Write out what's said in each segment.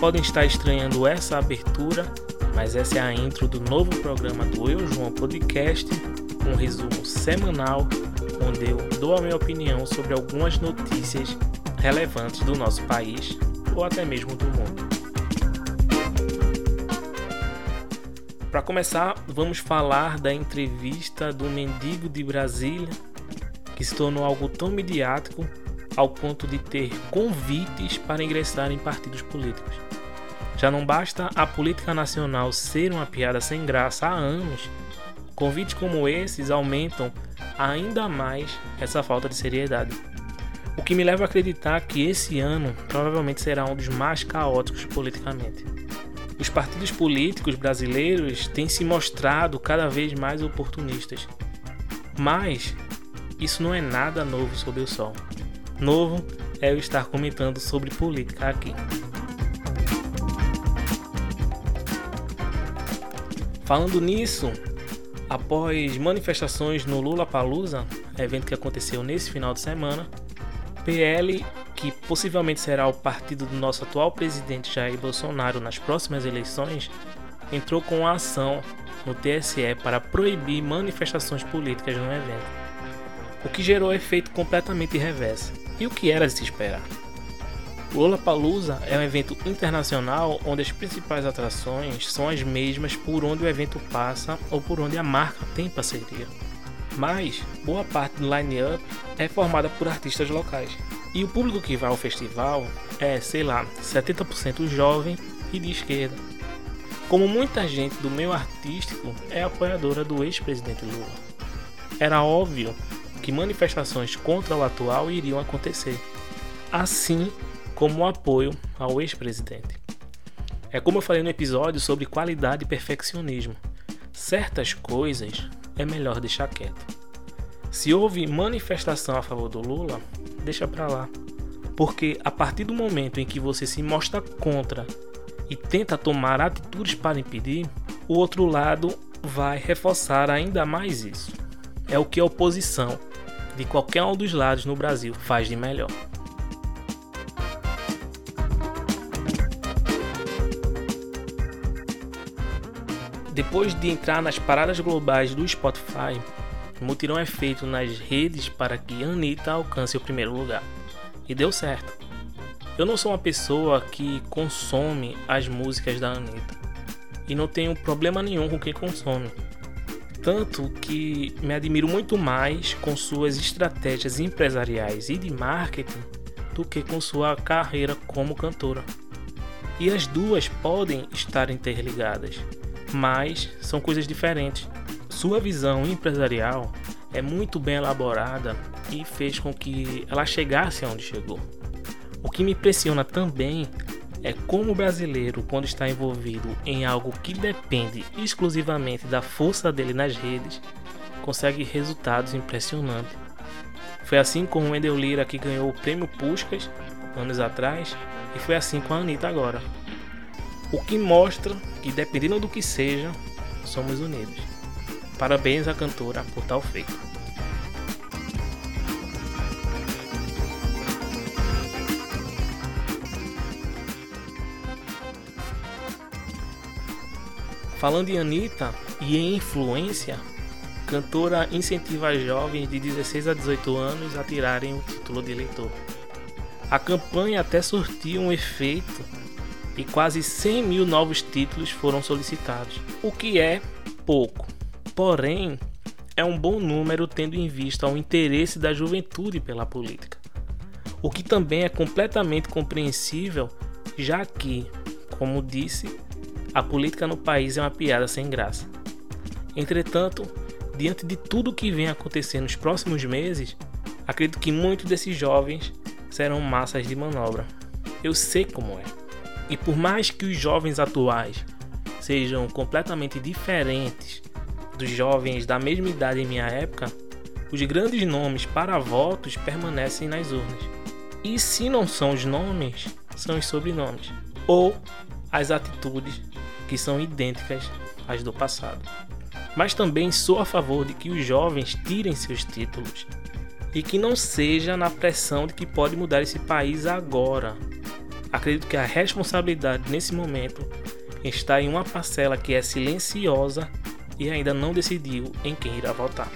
podem estar estranhando essa abertura, mas essa é a intro do novo programa do Eu João Podcast, um resumo semanal onde eu dou a minha opinião sobre algumas notícias relevantes do nosso país ou até mesmo do mundo. Para começar, vamos falar da entrevista do mendigo de Brasília, que se tornou algo tão midiático ao ponto de ter convites para ingressar em partidos políticos. Já não basta a política nacional ser uma piada sem graça há anos, convites como esses aumentam ainda mais essa falta de seriedade. O que me leva a acreditar que esse ano provavelmente será um dos mais caóticos politicamente. Os partidos políticos brasileiros têm se mostrado cada vez mais oportunistas. Mas isso não é nada novo sob o sol novo é eu estar comentando sobre política aqui. Falando nisso, após manifestações no Lula Palusa, evento que aconteceu nesse final de semana, PL, que possivelmente será o partido do nosso atual presidente Jair Bolsonaro nas próximas eleições, entrou com a ação no TSE para proibir manifestações políticas no evento, o que gerou efeito completamente reverso. E o que era de se esperar? O Lollapalooza é um evento internacional onde as principais atrações são as mesmas por onde o evento passa ou por onde a marca tem parceria. Mas boa parte do line-up é formada por artistas locais. E o público que vai ao festival é, sei lá, 70% jovem e de esquerda. Como muita gente do meio artístico é apoiadora do ex-presidente Lula. Era óbvio que manifestações contra o atual iriam acontecer, assim como o apoio ao ex-presidente. É como eu falei no episódio sobre qualidade e perfeccionismo. Certas coisas é melhor deixar quieto. Se houve manifestação a favor do Lula, deixa pra lá. Porque a partir do momento em que você se mostra contra e tenta tomar atitudes para impedir, o outro lado vai reforçar ainda mais isso. É o que a oposição de qualquer um dos lados no Brasil faz de melhor. Depois de entrar nas paradas globais do Spotify, o mutirão é feito nas redes para que Anitta alcance o primeiro lugar. E deu certo. Eu não sou uma pessoa que consome as músicas da Anitta. E não tenho problema nenhum com quem consome. Tanto que me admiro muito mais com suas estratégias empresariais e de marketing do que com sua carreira como cantora. E as duas podem estar interligadas, mas são coisas diferentes. Sua visão empresarial é muito bem elaborada e fez com que ela chegasse aonde chegou. O que me impressiona também é como o brasileiro, quando está envolvido em algo que depende exclusivamente da força dele nas redes, consegue resultados impressionantes. Foi assim com o Wendel Lira que ganhou o prêmio Puskas anos atrás e foi assim com a Anitta agora. O que mostra que, dependendo do que seja, somos unidos. Parabéns à cantora por tal feito. Falando em Anitta e em influência, cantora incentiva jovens de 16 a 18 anos a tirarem o título de eleitor. A campanha até surtiu um efeito e quase 100 mil novos títulos foram solicitados, o que é pouco. Porém, é um bom número tendo em vista o interesse da juventude pela política. O que também é completamente compreensível, já que, como disse, a política no país é uma piada sem graça. Entretanto, diante de tudo que vem acontecendo nos próximos meses, acredito que muitos desses jovens serão massas de manobra. Eu sei como é. E por mais que os jovens atuais sejam completamente diferentes dos jovens da mesma idade em minha época, os grandes nomes para votos permanecem nas urnas. E se não são os nomes, são os sobrenomes ou as atitudes que são idênticas às do passado. Mas também sou a favor de que os jovens tirem seus títulos e que não seja na pressão de que pode mudar esse país agora. Acredito que a responsabilidade nesse momento está em uma parcela que é silenciosa e ainda não decidiu em quem irá votar.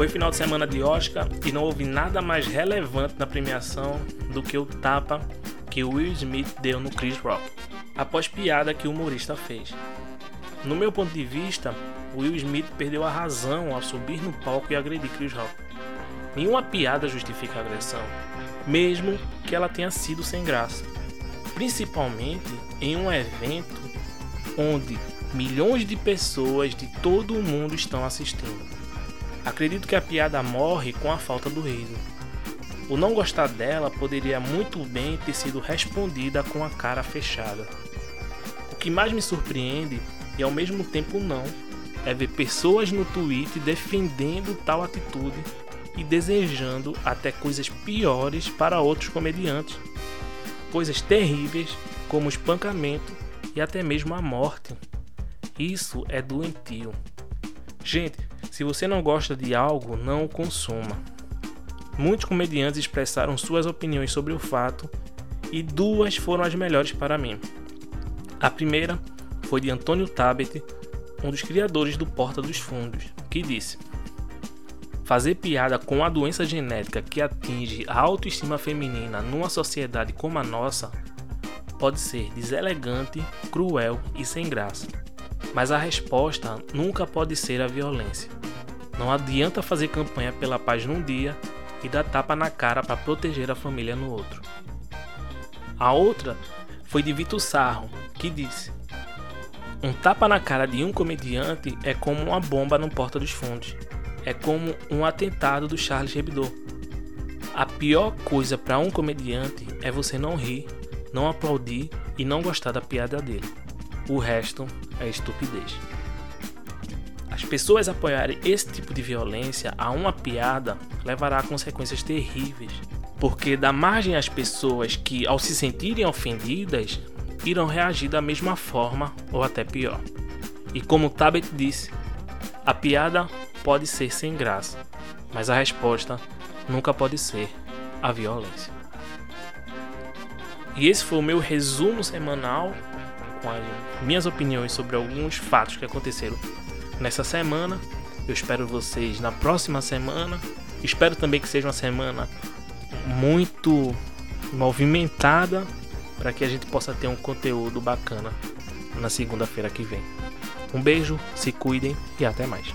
Foi final de semana de Oscar e não houve nada mais relevante na premiação do que o tapa que Will Smith deu no Chris Rock, após piada que o humorista fez. No meu ponto de vista, Will Smith perdeu a razão ao subir no palco e agredir Chris Rock. Nenhuma piada justifica a agressão, mesmo que ela tenha sido sem graça. Principalmente em um evento onde milhões de pessoas de todo o mundo estão assistindo. Acredito que a piada morre com a falta do riso. O não gostar dela poderia muito bem ter sido respondida com a cara fechada. O que mais me surpreende e ao mesmo tempo não é ver pessoas no Twitter defendendo tal atitude e desejando até coisas piores para outros comediantes. Coisas terríveis como espancamento e até mesmo a morte. Isso é doentio. Gente, se você não gosta de algo, não o consuma. Muitos comediantes expressaram suas opiniões sobre o fato e duas foram as melhores para mim. A primeira foi de Antônio Tabet, um dos criadores do Porta dos Fundos, que disse: Fazer piada com a doença genética que atinge a autoestima feminina numa sociedade como a nossa pode ser deselegante, cruel e sem graça. Mas a resposta nunca pode ser a violência. Não adianta fazer campanha pela paz num dia e dar tapa na cara para proteger a família no outro. A outra foi de Vitor Sarro, que disse: Um tapa na cara de um comediante é como uma bomba no Porta dos Fundos. É como um atentado do Charles Hebdo. A pior coisa para um comediante é você não rir, não aplaudir e não gostar da piada dele. O resto é estupidez. As pessoas apoiarem esse tipo de violência a uma piada levará a consequências terríveis, porque dá margem às pessoas que, ao se sentirem ofendidas, irão reagir da mesma forma ou até pior. E como Tabet disse, a piada pode ser sem graça, mas a resposta nunca pode ser a violência. E esse foi o meu resumo semanal com as minhas opiniões sobre alguns fatos que aconteceram nessa semana. Eu espero vocês na próxima semana. Espero também que seja uma semana muito movimentada para que a gente possa ter um conteúdo bacana na segunda-feira que vem. Um beijo, se cuidem e até mais.